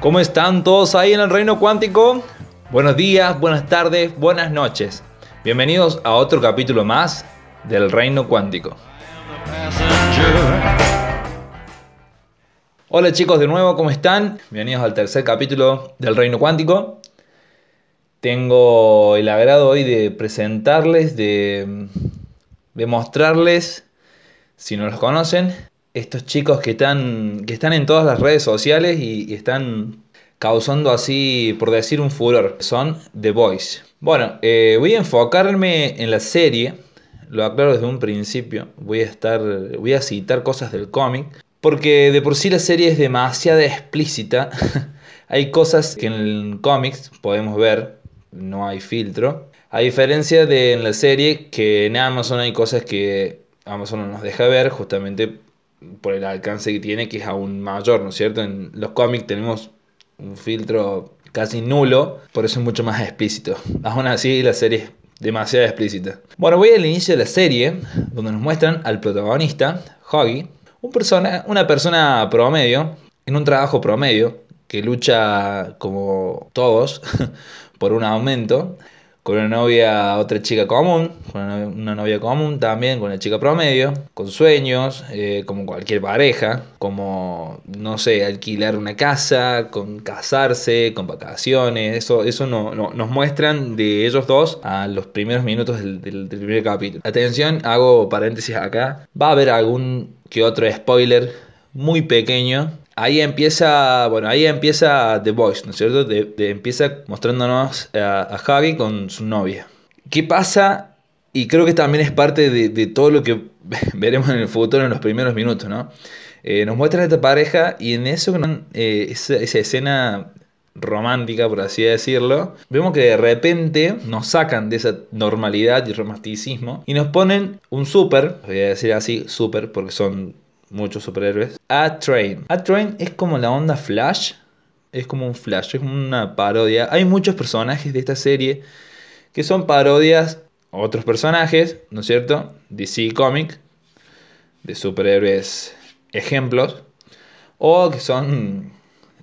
¿Cómo están todos ahí en el reino cuántico? Buenos días, buenas tardes, buenas noches. Bienvenidos a otro capítulo más del reino cuántico. Hola chicos de nuevo, ¿cómo están? Bienvenidos al tercer capítulo del reino cuántico. Tengo el agrado hoy de presentarles, de, de mostrarles, si no los conocen, estos chicos que están, que están en todas las redes sociales y, están causando así, por decir, un furor. Son The Boys. Bueno, eh, voy a enfocarme en la serie. Lo aclaro desde un principio. Voy a estar. Voy a citar cosas del cómic. Porque de por sí la serie es demasiado explícita. hay cosas que en cómics podemos ver. No hay filtro. A diferencia de en la serie, que en Amazon hay cosas que Amazon no nos deja ver justamente por el alcance que tiene, que es aún mayor, ¿no es cierto? En los cómics tenemos un filtro casi nulo, por eso es mucho más explícito. Aún así, la serie es demasiado explícita. Bueno, voy al inicio de la serie, donde nos muestran al protagonista, Hoggy, un persona, una persona promedio, en un trabajo promedio, que lucha como todos por un aumento, con una novia, otra chica común, con una novia común también, con una chica promedio, con sueños, eh, como cualquier pareja, como, no sé, alquilar una casa, con casarse, con vacaciones, eso, eso no, nos muestran de ellos dos a los primeros minutos del, del primer capítulo. Atención, hago paréntesis acá, va a haber algún que otro spoiler muy pequeño ahí empieza, bueno, ahí empieza The Voice, ¿no es cierto? Empieza mostrándonos a, a, Javi con su novia. ¿Qué pasa? Y creo que también es parte de, todo lo que veremos en el futuro en los primeros minutos, ¿no? Eh, nos muestra esta pareja y en eso, eh, esa, escena romántica, por así decirlo, vemos que de repente nos sacan de esa normalidad y romanticismo y nos ponen un super, voy a decir así, super, porque son muchos superhéroes. A Train. A Train es como la onda Flash. Es como un Flash, es como una parodia. Hay muchos personajes de esta serie que son parodias a otros personajes, ¿no es cierto? DC Comic, de superhéroes ejemplos, o que son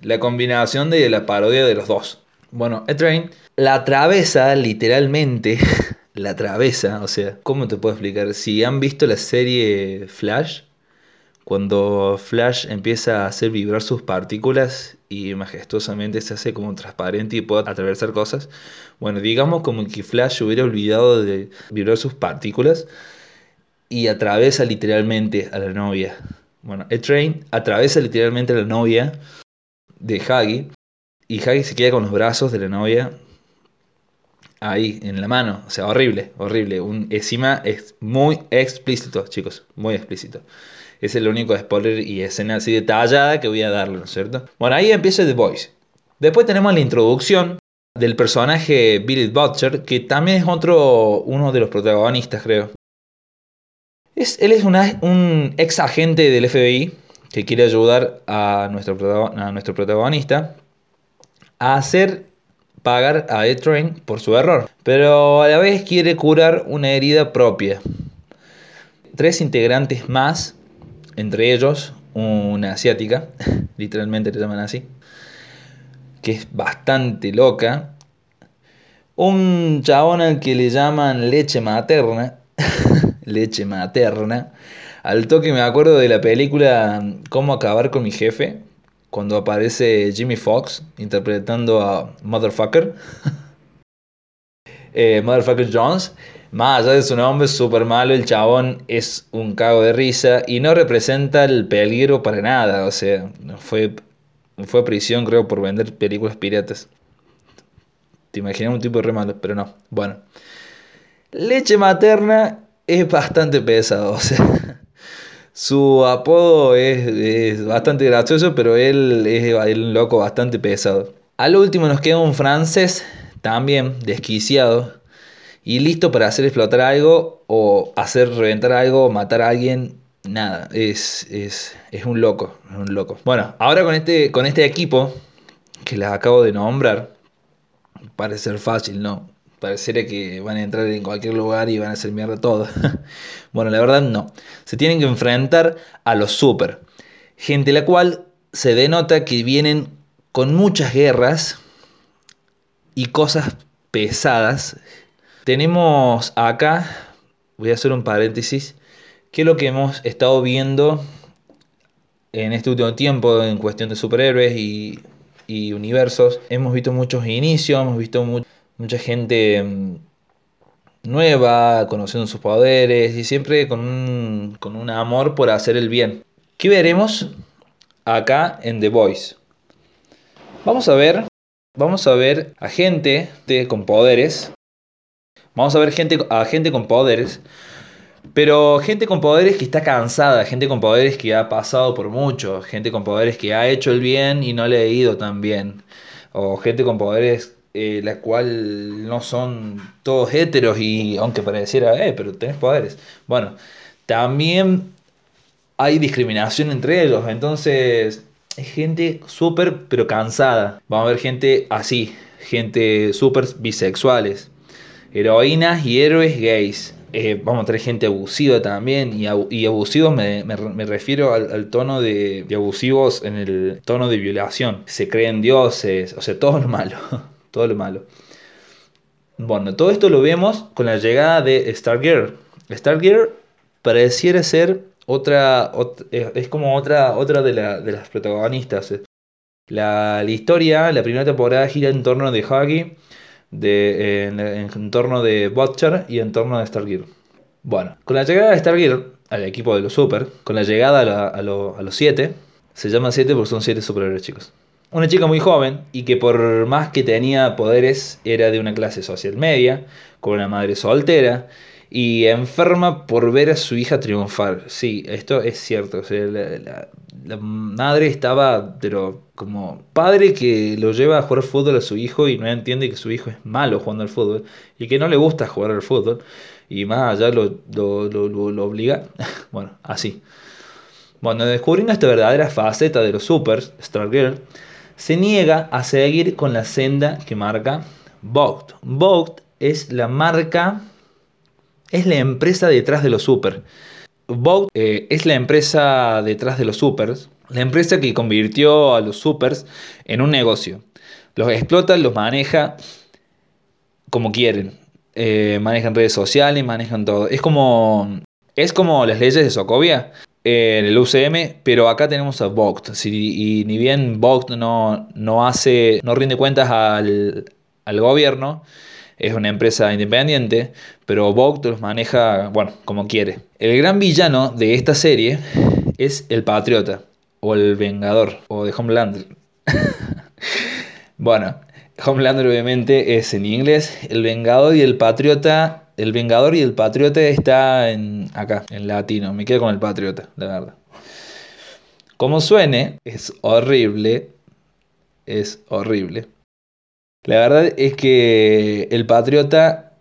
la combinación de la parodia de los dos. Bueno, A Train la atravesa literalmente, la atravesa, o sea, ¿cómo te puedo explicar? Si han visto la serie Flash, cuando Flash empieza a hacer vibrar sus partículas y majestuosamente se hace como transparente y puede atravesar cosas. Bueno, digamos como que Flash hubiera olvidado de vibrar sus partículas y atraviesa literalmente a la novia. Bueno, el train atraviesa literalmente a la novia de Hagi y Hagi se queda con los brazos de la novia ahí en la mano. O sea, horrible, horrible. Un, encima es muy explícito, chicos, muy explícito. Es el único spoiler y escena así detallada que voy a darle, ¿no es cierto? Bueno, ahí empieza The Voice. Después tenemos la introducción del personaje Billy Butcher, que también es otro, uno de los protagonistas, creo. Es, él es un ex agente del FBI que quiere ayudar a nuestro, a nuestro protagonista a hacer pagar a Ed Train por su error, pero a la vez quiere curar una herida propia. Tres integrantes más entre ellos una asiática, literalmente le llaman así, que es bastante loca, un chabón al que le llaman leche materna, leche materna, al toque me acuerdo de la película Cómo acabar con mi jefe, cuando aparece Jimmy Fox interpretando a Motherfucker, eh, Motherfucker Jones, más allá de su nombre súper malo, el chabón es un cago de risa y no representa el peligro para nada. O sea, fue, fue a prisión, creo, por vender películas piratas. Te imaginas un tipo re malo, pero no. Bueno, leche materna es bastante pesado. O sea, su apodo es, bastante gracioso, pero él es un loco bastante pesado. Al último nos queda un francés, también desquiciado y listo para hacer explotar algo o hacer reventar algo o matar a alguien. Nada, es, es, un loco, es un loco. Bueno, ahora con este, con este equipo que les acabo de nombrar, parece ser fácil, ¿no? Pareciera que van a entrar en cualquier lugar y van a hacer mierda todo. bueno, la verdad no. Se tienen que enfrentar a los super. Gente la cual se denota que vienen con muchas guerras y cosas pesadas. Tenemos acá, voy a hacer un paréntesis, que es lo que hemos estado viendo en este último tiempo en cuestión de superhéroes y, universos. Hemos visto muchos inicios, hemos visto mucha gente mm, nueva, conociendo sus poderes y siempre con un, con un amor por hacer el bien. ¿Qué veremos acá en The Voice? Vamos a ver, vamos a ver a gente con poderes. Vamos a ver gente, a gente con poderes. Pero gente con poderes que está cansada, gente con poderes que ha pasado por mucho, gente con poderes que ha hecho el bien y no le ha ido tan bien. O gente con poderes eh, la cual no son todos héteros y aunque pareciera, eh, pero tenés poderes. Bueno, también hay discriminación entre ellos, entonces es gente súper pero cansada. Vamos a ver gente así, gente súper bisexuales, heroínas y héroes gays. Eh, vamos a tener gente abusiva también, y, abusivos me, refiero al, tono de, de, abusivos en el tono de violación. Se creen dioses, o sea, todo lo malo, todo lo malo. Bueno, todo esto lo vemos con la llegada de Stargirl. Stargirl pareciera ser otra, es como otra, otra de, las protagonistas. La, historia, la primera temporada gira en torno de Huggy, de, en, torno de Butcher y en torno de Stargirl. Bueno, con la llegada de Stargirl al equipo de los Super, con la llegada a, los 7, se llama 7 porque son 7 superhéroes chicos. Una chica muy joven y que por más que tenía poderes era de una clase social media, con una madre soltera y enferma por ver a su hija triunfar. Sí, esto es cierto. la, madre estaba, pero como padre que lo lleva a jugar fútbol a su hijo y no entiende que su hijo es malo jugando al fútbol y que no le gusta jugar al fútbol y más allá lo, lo, obliga. bueno, así. Bueno, descubriendo esta verdadera faceta de los supers, Stargirl se niega a seguir con la senda que marca Vogt. Vogt es la marca es la empresa detrás de los super. Vogue eh, es la empresa detrás de los supers, la empresa que convirtió a los supers en un negocio. Los explota, los maneja como quieren. Eh, manejan redes sociales, manejan todo. Es como, es como las leyes de Sokovia en el UCM, pero acá tenemos a Vogt. y ni bien Vogt no, no, hace, no rinde cuentas al, al gobierno, es una empresa independiente, pero Vogt los maneja, bueno, como quiere. El gran villano de esta serie es el Patriota, o el Vengador, o de Homelander. bueno, Homelander obviamente es en inglés, el Vengador y el Patriota, el Vengador y el Patriota está en, acá, en latino, me quedo con el Patriota, la verdad. Como suene, es horrible, es horrible. La verdad es que el Patriota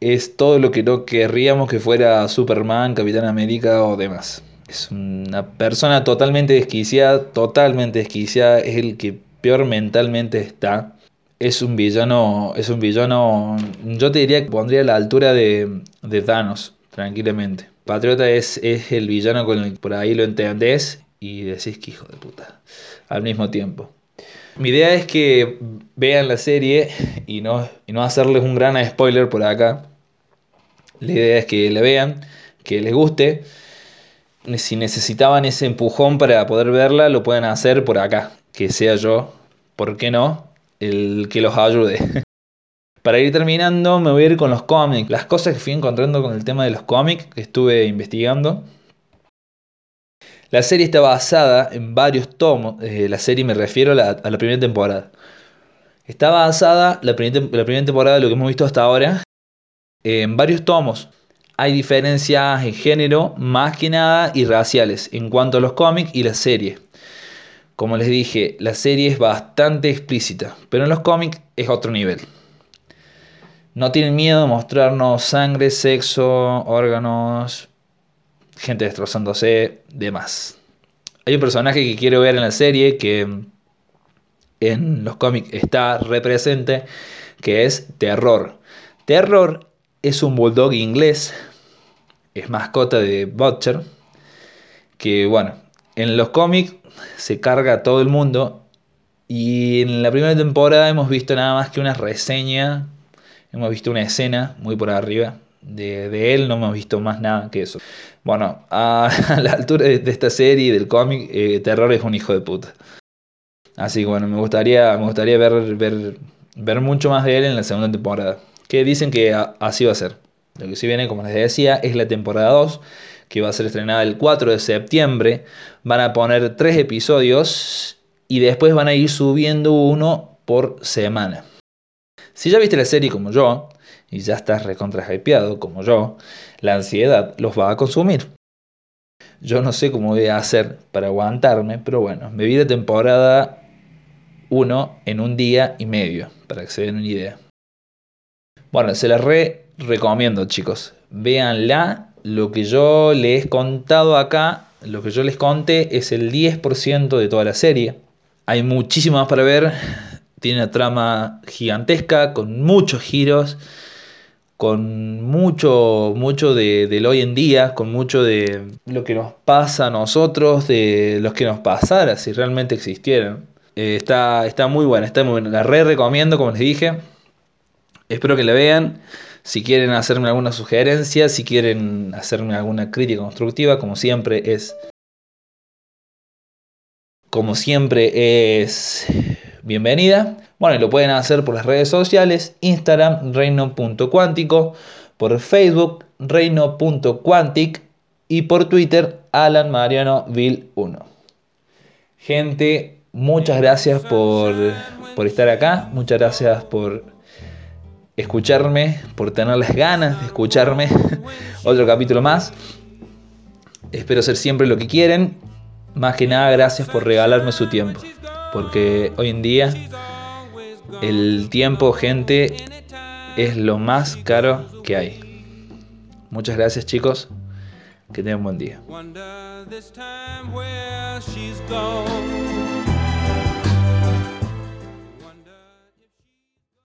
es todo lo que no querríamos que fuera Superman, Capitán América o demás. Es una persona totalmente desquiciada, totalmente desquiciada, es el que peor mentalmente está. Es un villano, es un villano, yo te diría que pondría a la altura de, de Thanos, tranquilamente. Patriota es, es el villano con el por ahí lo entendés y decís que hijo de puta, al mismo tiempo. Mi idea es que vean la serie y no, no hacerles un gran spoiler por acá. La idea es que la vean, que les guste. Si necesitaban ese empujón para poder verla, lo pueden hacer por acá. Que sea yo, ¿por qué no? El que los ayude. Para ir terminando, me voy a ir con los cómics. Las cosas que fui encontrando con el tema de los cómics que estuve investigando. La serie está basada en varios tomos. Eh, la serie me refiero a la, primera temporada. Está basada, la, la primera temporada de lo que hemos visto hasta ahora, en varios tomos. Hay diferencias en género, más que nada, y raciales, en cuanto a los cómics y la serie. Como les dije, la serie es bastante explícita, pero en los cómics es otro nivel. No tienen miedo de mostrarnos sangre, sexo, órganos, gente destrozándose, demás. Hay un personaje que quiero ver en la serie que en los cómics está represente, que es Terror. Terror es un bulldog inglés, es mascota de Butcher, que bueno, en los cómics se carga a todo el mundo Y en la primera temporada hemos visto nada más que una reseña, hemos visto una escena muy por arriba. De, él no hemos visto más nada que eso. Bueno, a, la altura de, esta serie del cómic, eh, Terror es un hijo de puta. Así que bueno, me gustaría, me gustaría ver, ver, ver mucho más de él en la segunda temporada. Que dicen que así va a ser. Lo que sí viene, como les decía, es la temporada 2, que va a ser estrenada el 4 de septiembre. Van a poner tres episodios y después van a ir subiendo uno por semana. Si ya viste la serie como yo, y ya estás recontra hypeado como yo, la ansiedad los va a consumir. Yo no sé cómo voy a hacer para aguantarme, pero bueno, me vi la temporada 1 en un día y medio, para que se den una idea. Bueno, se la re recomiendo, chicos. Véanla. Lo que yo les he contado acá, lo que yo les conté es el 10% de toda la serie. Hay muchísimo más para ver. Tiene una trama gigantesca con muchos giros, con mucho, mucho de, del hoy en día, con mucho de lo que nos pasa a nosotros, de los que nos pasara si realmente existieran. Eh, está, está muy buena, está muy buena. La re recomiendo, como les dije. Espero que la vean. Si quieren hacerme alguna sugerencia, si quieren hacerme alguna crítica constructiva, como siempre es como siempre es bienvenida. Bueno, y lo pueden hacer por las redes sociales, Instagram reino.cuántico, por Facebook reino.quantic y por Twitter Alan Mariano 1. Gente, muchas gracias por, por estar acá, muchas gracias por escucharme, por tener las ganas de escucharme. Otro capítulo más. Espero ser siempre lo que quieren más que nada, gracias por regalarme su tiempo. Porque hoy en día el tiempo, gente, es lo más caro que hay. Muchas gracias chicos. Que tengan un buen día.